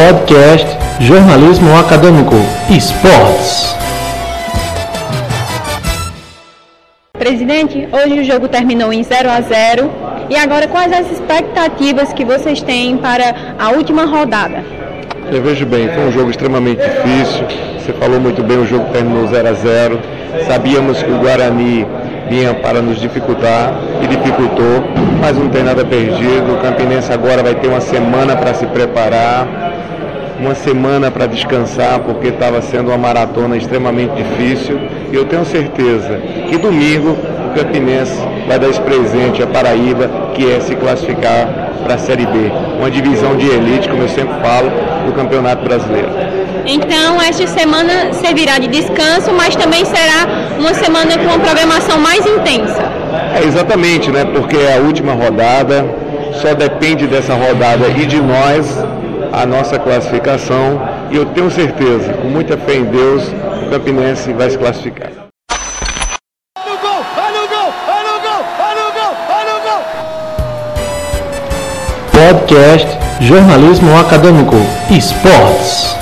Podcast Jornalismo Acadêmico Esportes. Presidente, hoje o jogo terminou em 0 a 0 e agora quais as expectativas que vocês têm para a última rodada? Eu vejo bem, foi um jogo extremamente difícil. Você falou muito bem, o jogo terminou 0 a 0. Sabíamos que o Guarani vinha para nos dificultar e dificultou, mas não tem nada perdido. O Campinense agora vai ter uma semana para se preparar, uma semana para descansar, porque estava sendo uma maratona extremamente difícil. E eu tenho certeza que domingo o Campinense vai dar esse presente à Paraíba, que é se classificar para a Série B, uma divisão de elite, como eu sempre falo, do Campeonato Brasileiro. Então, esta semana servirá de descanso, mas também será uma semana com uma programação mais intensa. É exatamente, né? Porque é a última rodada, só depende dessa rodada e de nós a nossa classificação. E eu tenho certeza, com muita fé em Deus, o Campinense vai se classificar. Podcast Jornalismo Acadêmico Esportes.